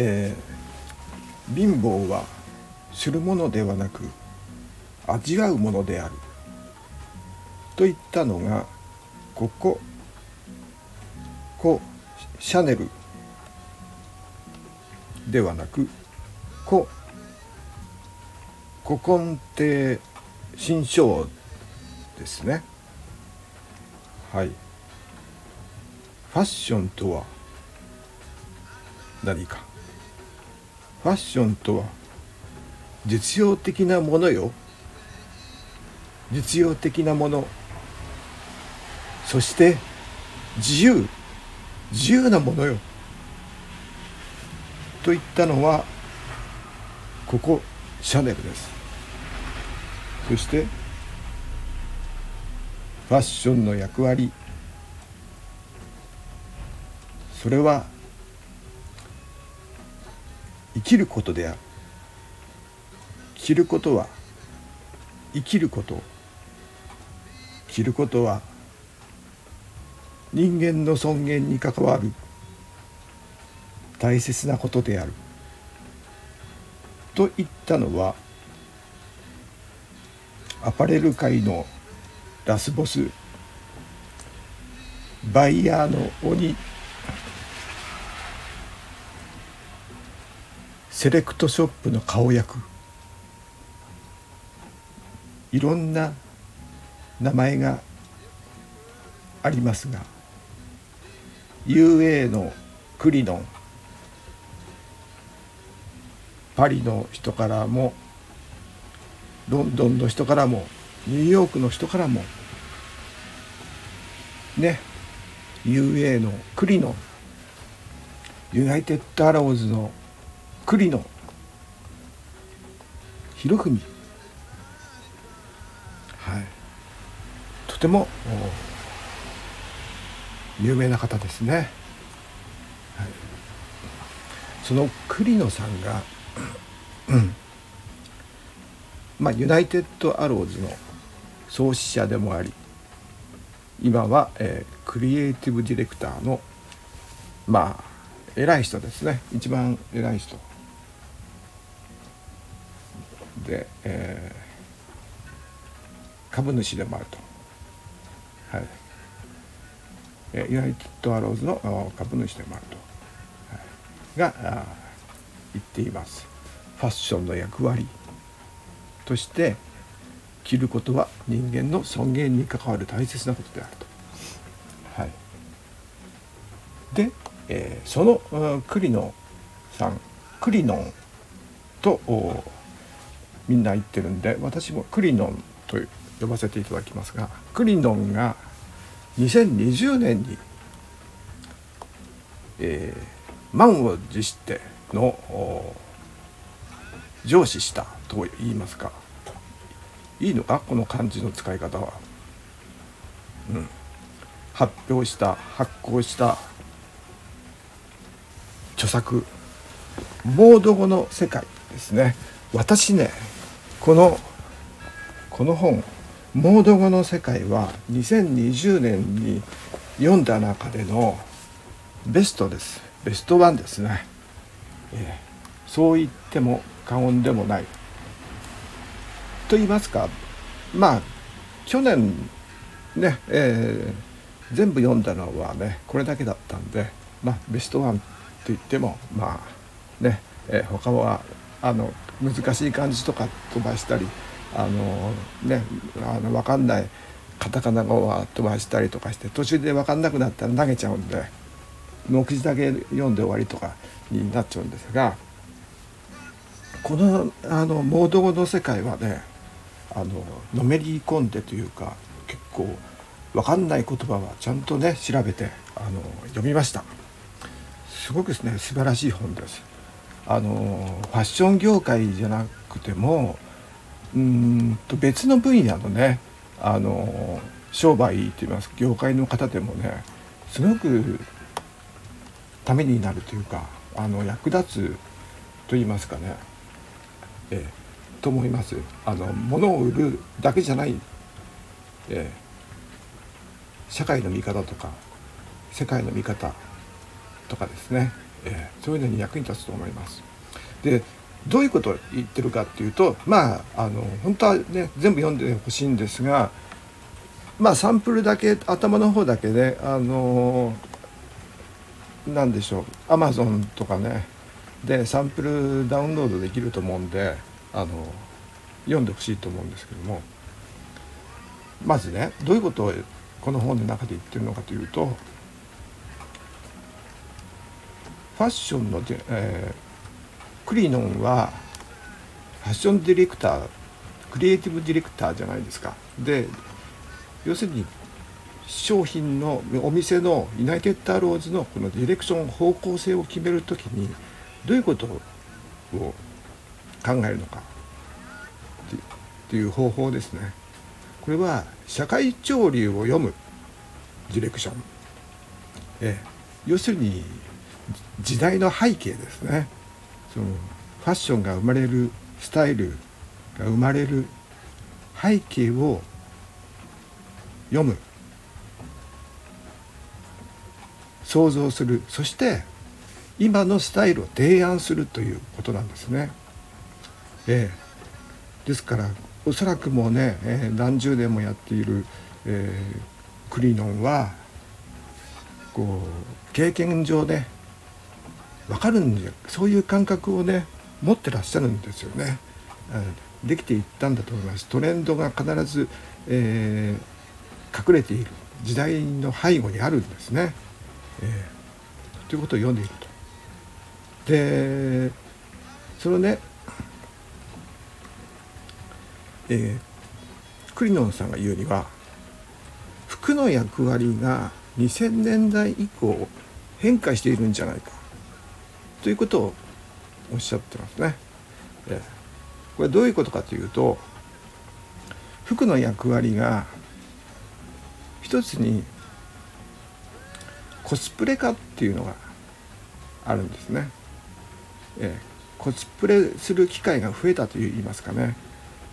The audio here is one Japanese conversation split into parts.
えー、貧乏はするものではなく味わうものである。といったのがこここシャネルではなくこ古今亭新章ですね。はい。ファッションとは何か。ファッションとは実用的なものよ。実用的なもの。そして自由。自由なものよ。と言ったのはここシャネルです。そしてファッションの役割。それは生きることである。着ることは生きること。着ることは人間の尊厳に関わる。大切なことである。と言ったのはアパレル界のラスボスバイヤーの鬼セレクトショップの顔役。いろんな名前がありますが UA のクリノンパリの人からもロンドンの人からもニューヨークの人からもね UA のクリノンユナイテッドアローズのクリノン博文はい。とても有名な方ですね、はい、その栗野さんが、うん。まあ、ユナイテッドアローズの創始者でもあり今は、えー、クリエイティブディレクターのまあ偉い人ですね。一番偉い人。で、えー、株主でもあると。はい。ユナイテッドアローズの株主でもあると、はい。が言っています。ファッションの役割として着ることは人間の尊厳に関わる大切なことであると。はい、で、えー、その栗野さん栗野とおみんな言ってるんで私もクリノンと呼ばせていただきますがクリノンが2020年に、えー、満を持しての上司したと言いますか。いいのか？この漢字の使い方は。うん、発表した発行した著作モード語の世界ですね。私ねこのこの本モード語の世界は2020年に読んだ中でのベストです。ベストワンですね、えー、そう言っても過言でもない。と言いますかまあ去年ね、えー、全部読んだのはねこれだけだったんでまあベストワンと言ってもまあね、えー、他はあの難しい漢字とか飛ばしたりあのねあの分かんないカタカナ語は飛ばしたりとかして途中で分かんなくなったら投げちゃうんで目次だけ読んで終わりとかになっちゃうんですがこのあのモード語の世界はねあののめり込んでというか結構分かんない言葉はちゃんとね調べてあの読みました。すごくですね素晴らしい本です。あのファッション業界じゃなくてもうんと別の分野のねあの商売といいますか業界の方でもねすごくためになるというかあの役立つと言いますかねえと思います。あの物を売るだけじゃない、え、社会の見方とか世界の見方とかですね、えー、そういうのに役に立つと思います。でどういうことを言ってるかっていうとまああの本当はね全部読んでほしいんですがまあサンプルだけ頭の方だけであの何でしょうアマゾンとかねでサンプルダウンロードできると思うんであの読んでほしいと思うんですけどもまずねどういうことをこの本の中で言ってるのかというとファッションので、えー、クリノンはファッションディレクタークリエイティブディレクターじゃないですか。で要するに商品のお店のユナイテッドアローズのこのディレクション方向性を決める時にどういうことを考えるのかっていう方法ですね。これは社会潮流を読むディレクション。え要するに時代の背景ですね。そのファッションが生まれるスタイルが生まれる背景を読む想像するそして今のスタイルを提案するということなんですね。えー、ですからおそらくもうね、えー、何十年もやっている、えー、クリノンはこう経験上ね分かるんでそういう感覚をね持ってらっしゃるんですよね。できていったんだと思います。トレンドが必ず、えー、隠れている時代の背後にあるんですね。えー、ということを読んでいると。でそのね、えー、クリノンさんが言うには服の役割が2000年代以降変化しているんじゃないかということをおっしゃってますね。え、これどういうことかというと服の役割が一つにコスプレ化っていうのがあるんですね。えー、コスプレする機会が増えたといいますかね、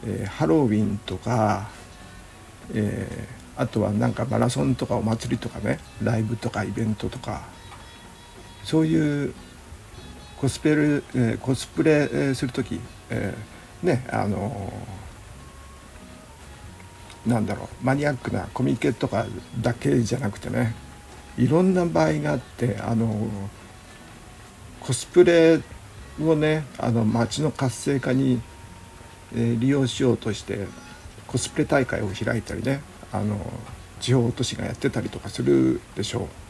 えー、ハロウィンとか、えー、あとはなんかマラソンとかお祭りとかねライブとかイベントとかそういうコスプレ、えー、コスプレする時、えー、ねあのー、なんだろうマニアックなコミケとかだけじゃなくてねいろんな場合があってあのコスプレをねあの街の活性化に、え、利用しようとしてコスプレ大会を開いたりねあの地方都市がやってたりとかするでしょう。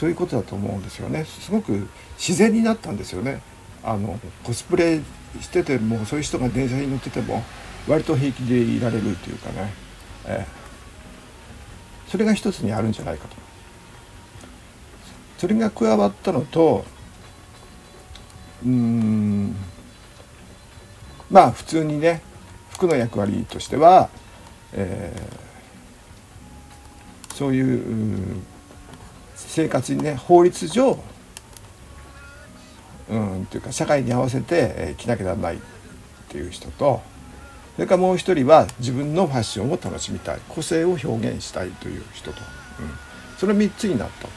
そういうことだと思うんですよね。すごく自然になったんですよね。あのコスプレしててもそういう人が電車に乗ってても割と平気でいられるというかね、えー、それが一つにあるんじゃないかと。それが加わったのとうんまあ普通にね服の役割としては、えー、そういう生活にね法律上うんというか社会に合わせて着なきゃならないっていう人とそれからもう一人は自分のファッションを楽しみたい個性を表現したいという人と、うん、その3つになった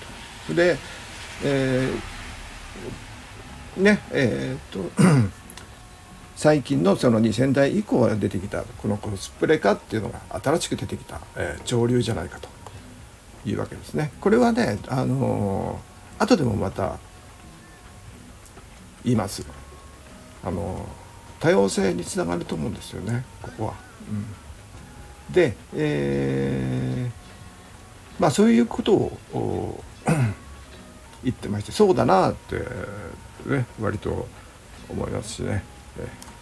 と。で、えー、ねえー、っと 最近のその2000代以降出てきたこのコスプレ化っていうのが新しく出てきた、えー、潮流じゃないかというわけですね。これはね、あのー、後でもまた言います。あの、多様性につながると思うんですよねここは。うん、で、えー、まあそういうことを 言ってましてそうだなってね割と思いますしね。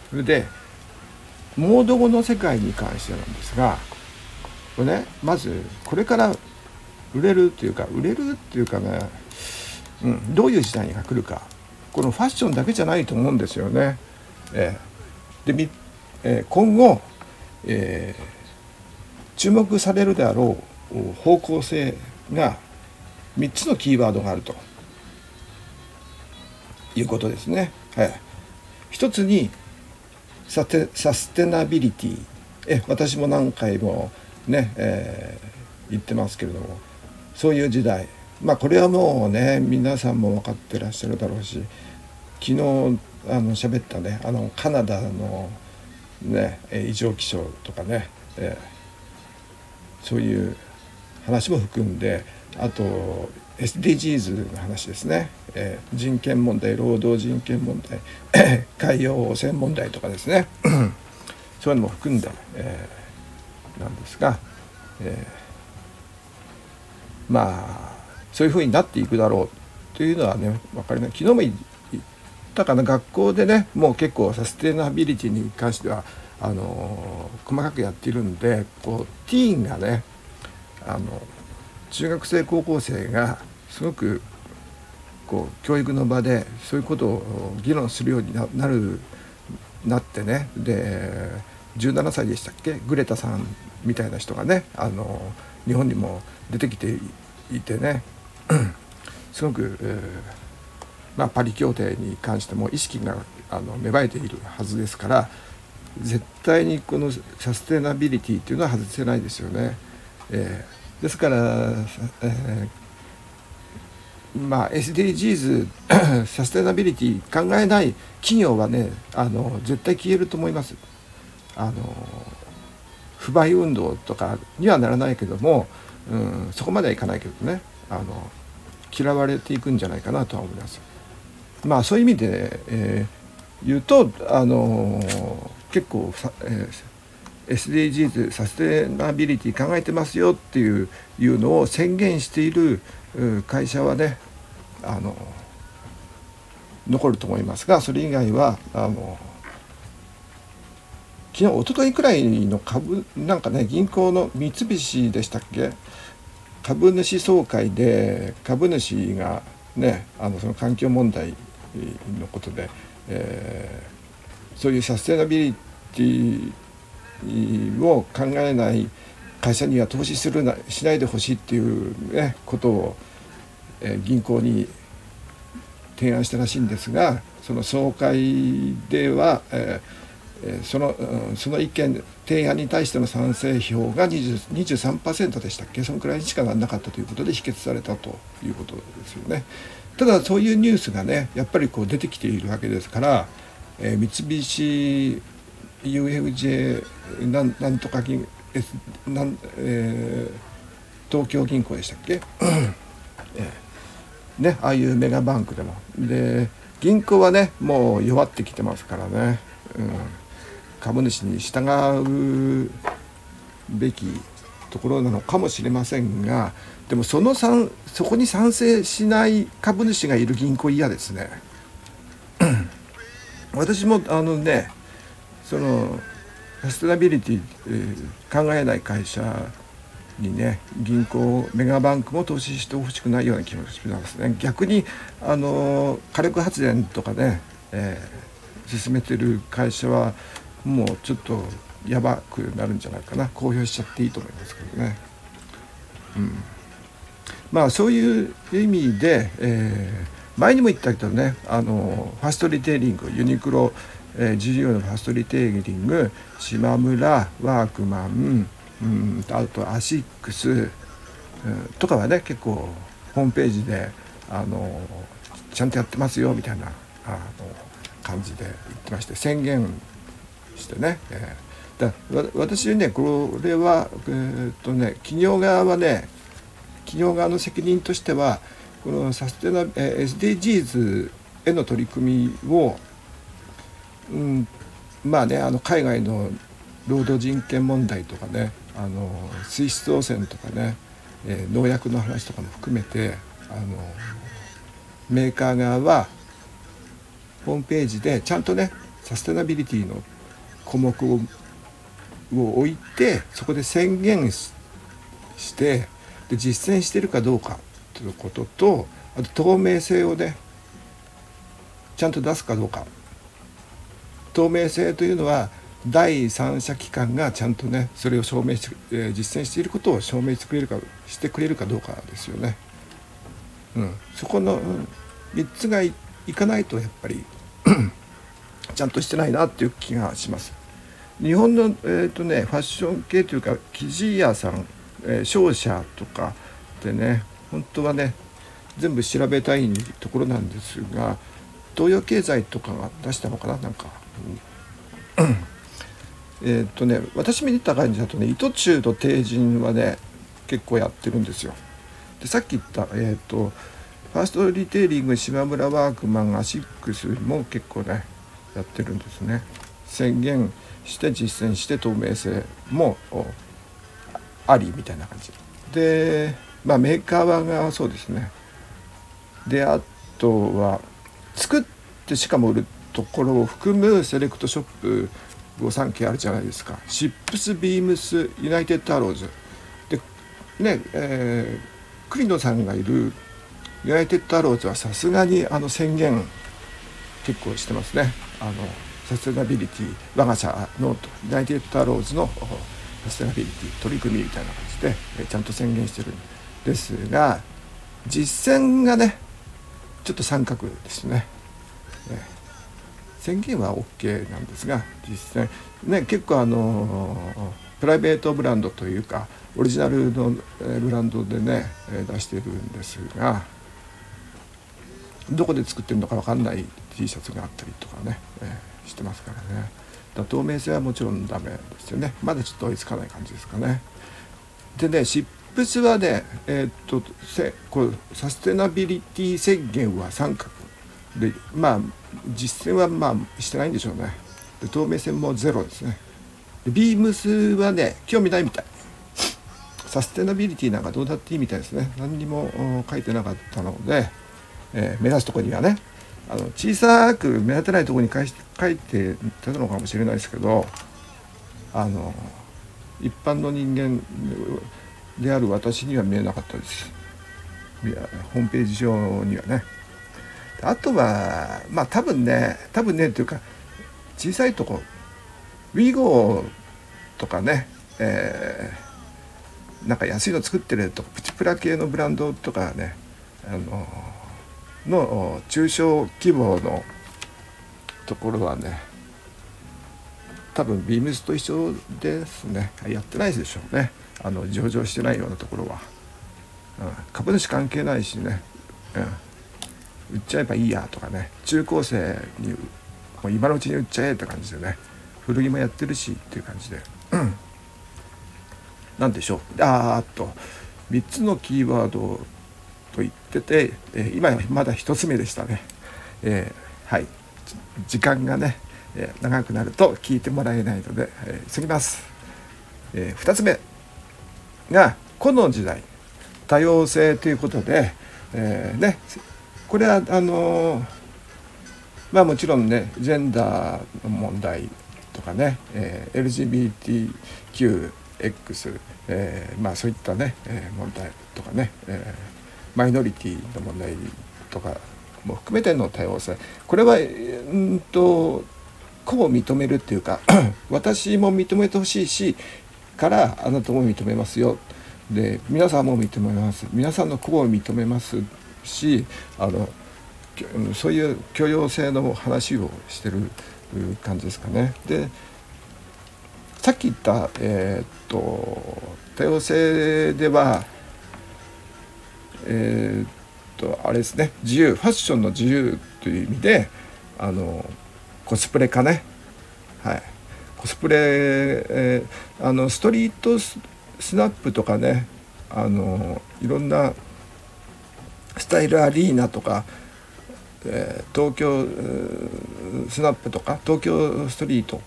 それでモード語の世界に関してなんですがこれねまずこれから売れるっていうか売れるっていうかね、うん、どういう時代が来るかこのファッションだけじゃないと思うんですよね。えー、で、えー、今後、えー、注目されるであろう方向性が3つのキーワードがあると。いうことですね。はい、一つにサテサステナビリティえ私も何回もね、えー、言ってますけれどもそういう時代。まあこれはもうね皆さんも分かってらっしゃるだろうし昨日あの喋ったねあのカナダのね異常気象とかね、えー、そういう話も含んであと SDGs の話ですね、えー、人権問題労働人権問題 海洋汚染問題とかですね。そういうのも含んで、えー、なんですが、えー、まあそういうふうになっていくだろうというのはね分かりない昨日も言ったかな。学校でねもう結構サステナビリティに関してはあの細かくやっているんでこうティーンがねあの中学生高校生がすごくこう教育の場でそういうことを議論するようになるなってねで17歳でしたっけ？グレタさんみたいな人がねあの日本にも出てきていてね すごく、えー、まあ、パリ協定に関しても意識があの芽生えているはずですから絶対にこのサステナビリティっていうのは外せないですよね。えーですから、えー、まあ SDGs サステナビリティ考えない企業はねあの絶対消えると思います。あの不買運動とかにはならないけども、うん、そこまではいかないけどねあの嫌われていくんじゃないかなとは思います。まあそういう意味で、えー、言うとあの結構、えー SDGs サステナビリティ考えてますよっていういうのを宣言している会社はねあの残ると思いますがそれ以外はあの昨日一昨日くらいの株なんかね銀行の三菱でしたっけ？株主総会で株主がねあのその環境問題のことで、えー、そういうサステナビリティを考えない会社には投資するなしないでほしいっていう、ね、ことを、えー、銀行に提案したらしいんですがその総会では、えー、そのその意見提案に対しての賛成票が23%でしたっけ？そのくらいにしかならなかったということで否決されたということですよね。ただそういうニュースがねやっぱりこう出てきているわけですから、えー、三菱 UFJ なんなんとか銀なん、えー、東京銀行でしたっけ、ねああいうメガバンクでも。で銀行はねもう弱ってきてますからね、うん、株主に従うべきところなのかもしれませんがでもそのそこに賛成しない株主がいる銀行嫌ですね。私もあのねそのサステナビリティ、えー、考えない会社にね銀行メガバンクも投資してほしくないような気もしますね逆にあの火力発電とかね、えー、進めてる会社はもうちょっとやばくなるんじゃないかな公表しちゃっていいと思いますけどね。うん、まあそういう意味で、えー、前にも言ったけどねあのファストリテイリングユニクロえー、GGO のファストリテイリング島村ワークマンうんあとアシックス、うん、とかはね結構ホームページであのちゃんとやってますよみたいなあの感じで言ってまして宣言してね、えー、だ私ねこれは、えー、っとね企業側はね企業側の責任としてはこのサステナ、えー、SDGs への取り組みをうん、まあねあの海外の労働人権問題とかねあの水質汚染とかね、えー、農薬の話とかも含めてあのメーカー側はホームページでちゃんとねサステナビリティの項目をを置いてそこで宣言してで実践してるかどうかということとあと透明性をねちゃんと出すかどうか透明性というのは第三者機関がちゃんとねそれを証明して、えー、実践していることを証明してくれるかしてくれるかどうかですよね。うん、そこの、うん、3つがいかないとやっぱり ちゃんとしてないなっていう気がします。日本の、えーとね、ファッション系というか生地屋さん、えー、商社とかでね本当はね全部調べたいところなんですが東洋経済とかが出したのかななんか。えっとね私見た感じだとね糸中と帝人はね結構やってるんですよ。でさっき言った、えーと、ファーストリテイリング島村ワークマンアシックスも結構ねやってるんですね。宣言して実践して透明性もありみたいな感じ。でまあメーカー側がそうですね。であとは作ってしかも売るところを含むセレクトショップ御三家あるじゃないですか。シップスビームスユナイテッドアローズ。でねえー、栗野さんがいるユナイテッドアローズはさすがにあの宣言結構してますね。あのサステナビリティ我が社のユナイテッドアローズのサステナビリティ取り組みみたいな感じで、えちゃんと宣言してるんですが実践がねちょっと三角ですね。宣言は OK なんですが実際ね結構あのプライベートブランドというかオリジナルのブランドでね出してるんですがどこで作ってるのか分かんない T シャツがあったりとかね、えー、してますからね。だ透明性はもちろんダメですよね。まだちょっと追いつかない感じですかね。でねシップスはねえー、っとせこうサステナビリティ宣言は三角でまあ実践はまあしてないんでしょうね。で透明性もゼロですね。でビームスはね興味ないみたい。サステナビリティなんかどうだっていいみたいですね。何にも書いてなかったので、えー、目指すとこにはねあの小さく目立てないところに書いてたのかもしれないですけどあの一般の人間である私には見えなかったです。ホームページ上にはね。あとはまあ多分ね多分ねっていうか小さいとこウィゴーとかね、えー、なんか安いの作ってるとプチプラ系のブランドとかねあのの中小規模のところはね多分ビームスと一緒ですね。やってないでしょうね。あの上場してないようなところは、うん、株主関係ないしね、うん、売っちゃえばいいやとかね。中高生にもう今のうちに売っちゃえって感じでね。古着もやってるしっていう感じで、うん、なんでしょう。あーっと3つのキーワードと言ってて、えー、今まだ1つ目でしたね、えー、はい。時間がね、えー、長くなると聞いてもらえないので、えー、過ぎます、えー、2つ目がこの時代多様性ということで、えー、ねこれはあのまあもちろんねジェンダーの問題とかね、えー、LGBTQX、えー、まあそういったね、えー、問題とかね、えーマイノリティの問題とかも含めての多様性。これはうんと個を認めるっていうか 私も認めてほしいしからあなたも認めますよ。で皆さんも認めます。皆さんの個を認めますしあのそういう許容性の話をしてる感じですかね。でさっき言った、えー、っと多様性ではえー、っとあれですね。自由ファッションの自由という意味であのコスプレかね。はい。コスプレ、えー、あのストリートスナップとかねあのいろんなスタイルアリーナとか、えー、東京スナップとか東京ストリート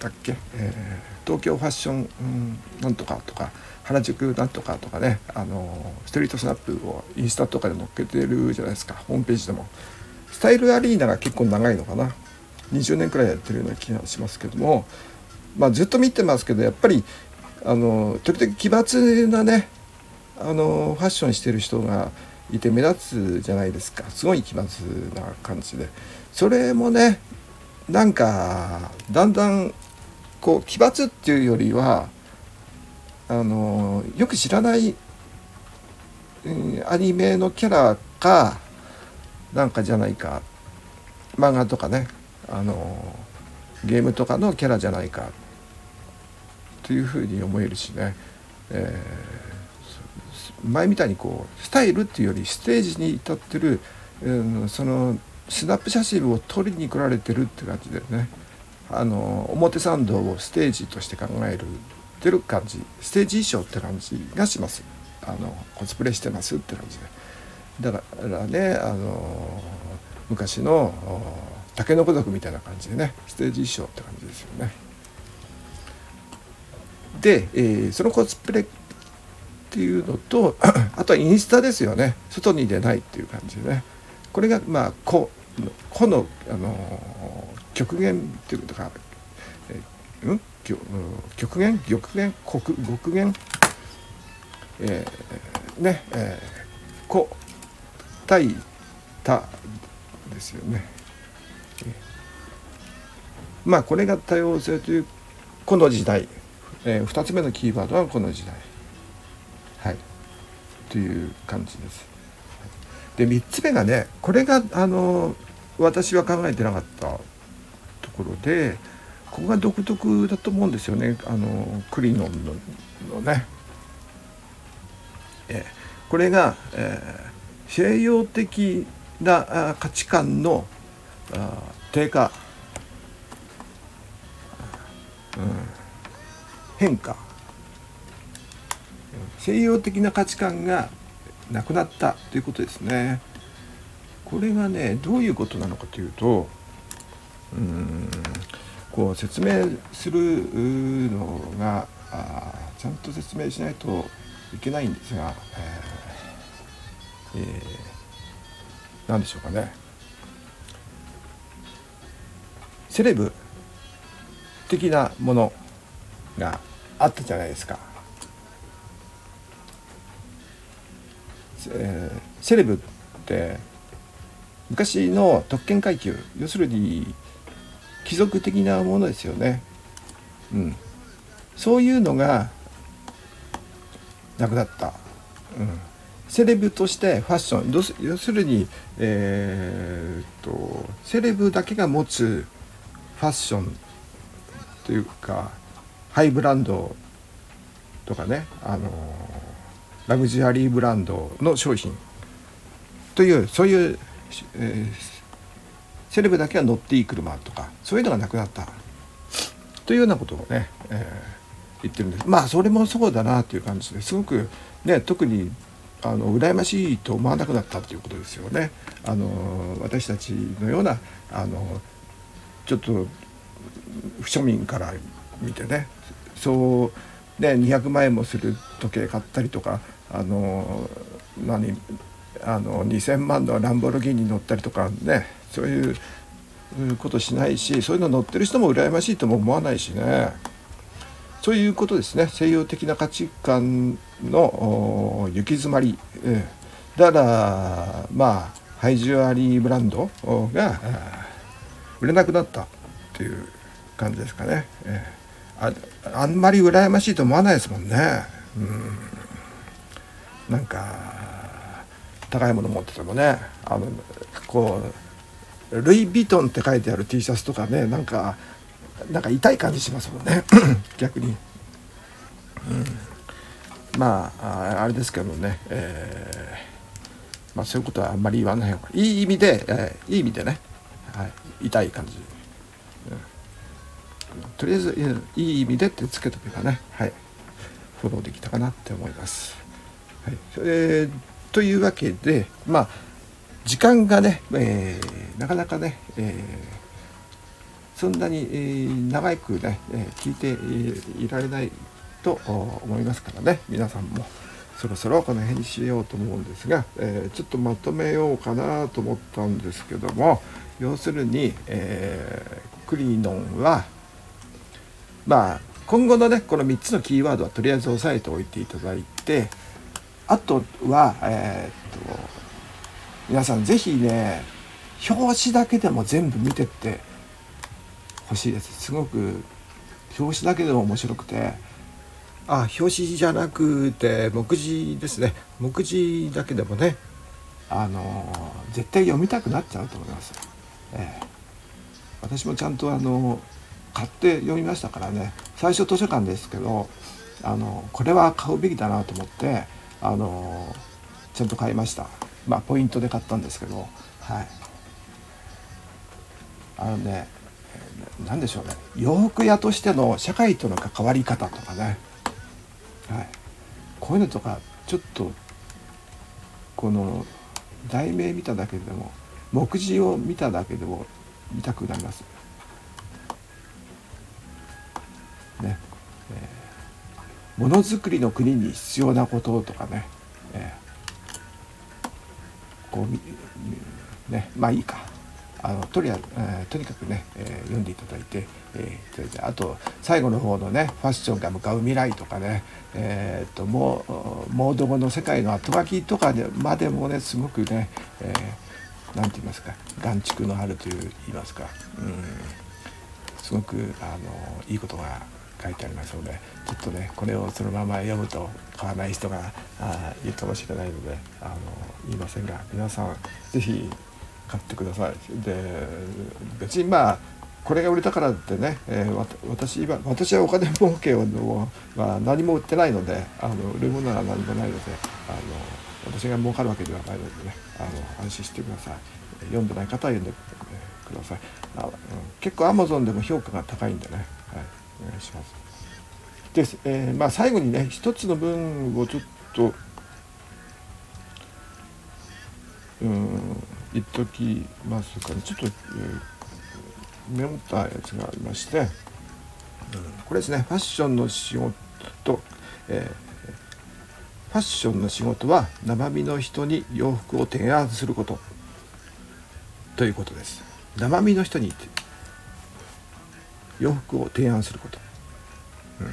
だっけ、えー、東京ファッション、うん、なんとかとか原宿なんとかとかねあのストリートスナップをインスタとかで載っけてるじゃないですか。ホームページでも。スタイルアリーナが結構長いのかな。20年くらいやってるような気がしますけども、まあ、ずっと見てますけどやっぱりあの時々奇抜なねあのファッションしてる人がいて目立つじゃないですか。すごい奇抜な感じで。それもねなんかだんだんこう奇抜っていうよりはあのよく知らない、アニメのキャラかなんかじゃないか。漫画とかね。あのゲームとかのキャラじゃないか。というふうに思えるしね、え前みたいにこうスタイルっていうよりステージに至ってる、うん、そのスナップ写真を撮りに来られてるって感じでね。あの表参道をステージとして考えるてる感じ。ステージ衣装って感じがします。あのコスプレしてますって感じで。だからねあの昔の竹の子族みたいな感じでねステージ衣装って感じですよね。で、えー、そのコスプレっていうのとあとはインスタですよね。外に出ないっていう感じでね。これがまあ個個の、あの極限っていうか、えー、うん極限？極限？極極限？えー、ねえー、個対多ですよね。まあこれが多様性というこの時代、えー、2つ目のキーワードはこの時代。はい、という感じです。で3つ目がねこれがあの私は考えてなかったところでここが独特だと思うんですよね。あのクリノンのね。え、これが、えー、西洋的な価値観の低下、うん、変化。西洋的な価値観がなくなったということですね。これがねどういうことなのかというとうんこう説明するのがちゃんと説明しないといけないんですが、えーえー、何でしょうかねセレブ的なものがあったじゃないですか。えー、セレブって昔の特権階級要するに貴族的なものですよね。うん、そういうのがなくなった。うんセレブとしてファッション要するに、えー、とセレブだけが持つファッションというかハイブランドとかね、あのラグジュアリーブランドの商品というそういう、えー、セレブだけが乗っていい車とかそういうのがなくなったというようなことをね、えー、言ってるんですまあそれもそうだなという感じですごくね特にあの羨ましいと思わなくなったということですよね。あの私たちのようなあのちょっと庶民から見てねそうね200万円もする時計買ったりとかあの何あの2,000万のランボルギーニ乗ったりとかねそういうことしないしそういうの乗ってる人も羨ましいとも思わないしね。そういうことですね。西洋的な価値観の行き詰まり、えー、だからまあハイジュアリーブランドが売れなくなったっていう感じですかね、えー、ああんまり羨ましいと思わないですもんね。うん。なんか高いもの持っててもねあのこうルイ・ヴィトンって書いてある T シャツとかねなんかなんか痛い感じしますもんね。逆に、うん、まああれですけどね、えー、まあ、そういうことはあんまり言わない方がいい意味で、えー、いい意味でね、はい、痛い感じ、うん、とりあえずいい意味でってつけとけばね、はい、フォローできたかなって思います。はい。えー、というわけでまあ時間がね、えー、なかなかね、えーそんなに、えー、長くね、え聞いていられないと思いますからね。皆さんもそろそろこの辺にしようと思うんですが、え、ちょっとまとめようかなと思ったんですけども要するに、え、クリノンはまあ今後のねこの3つのキーワードはとりあえず押さえておいていただいてあとはえー、っと皆さん是非ね表紙だけでも全部見てって欲しいです。すごく表紙だけでも面白くて。あ表紙じゃなくて目次ですね。目次だけでもね。あの絶対読みたくなっちゃうと思います、えー、私もちゃんとあの買って読みましたからね。最初図書館ですけどあのこれは買うべきだなと思ってあのちゃんと買いました。まあポイントで買ったんですけどはい。あのね何でしょうね。洋服屋としての社会との関わり方とかね、はい、こういうのとかちょっとこの題名見ただけでも目次を見ただけでも見たくなります。ものづくりの国に必要なこととかね、えー、こうねまあいいか。あのとりあえー、とにかくね、えー、読んでいただいて、えー、いただいてあと最後の方のねファッションが向かう未来とかね、えー、っともうモード語の世界の後書きとかでまでもねすごくね、えー、なんて言いますか眼蓄のあるという言いますか。うん。すごくあのいいことが書いてありますのでちょっとねこれをそのまま読むと買わない人があいるかもしれないのであの言いませんが皆さん是非買ってください。で別にまあこれが売れたからってね、えー、私私はお金儲けを、まあ、何も売ってないのであの売るものは何もないのであの私が儲かるわけではないのでねあの安心してください。読んでない方は読んでください。あ、うん、結構アマゾンでも評価が高いんでね、はい、お願いします。で、えー、まあ、最後にね一つの文をちょっとうん言っときますかね。ちょっと、えー、メモったやつがありまして、うん、これですねファッションの仕事と、えー、ファッションの仕事は生身の人に洋服を提案することということです。生身の人に洋服を提案すること、うん、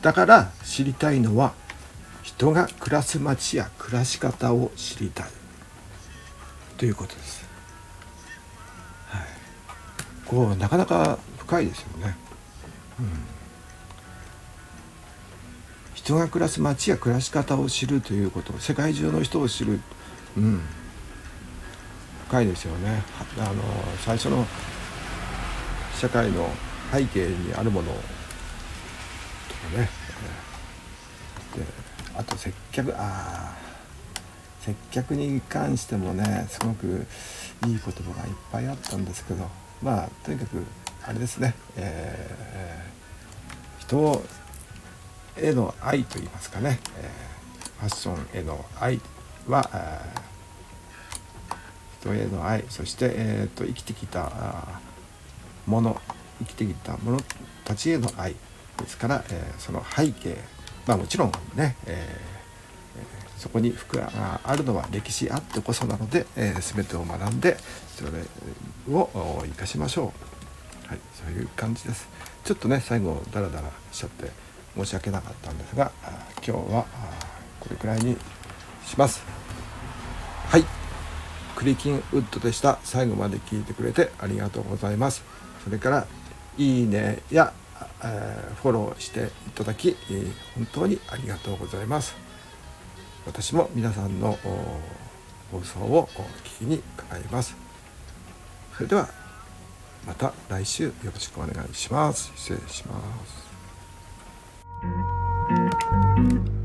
だから知りたいのは人が暮らす街や暮らし方を知りたいということです。はい、こうなかなか深いですよね。うん、人が暮らす街や暮らし方を知るということ。世界中の人を知る、うん、深いですよね。あの最初の社会の背景にあるものとかね。であと接客あ接客に関してもねすごくいい言葉がいっぱいあったんですけどまあとにかくあれですね、えー、人への愛と言いますかね、えー、ファッションへの愛は、えー、人への愛そして、えーと、生きてきたもの生きてきた者たちへの愛ですから、えー、その背景まあもちろんね、えー、そこに服があるのは歴史あってこそなので、えー、全てを学んでそれを生かしましょう、はい、そういう感じです。ちょっとね最後ダラダラしちゃって申し訳なかったんですが今日はこれくらいにします。はい。クリキンウッドでした。最後まで聞いてくれてありがとうございます。それからいいねやえフォローしていただき、本当にありがとうございます。私も皆さんの放送を聞きに伺います。それではまた来週よろしくお願いします。失礼します。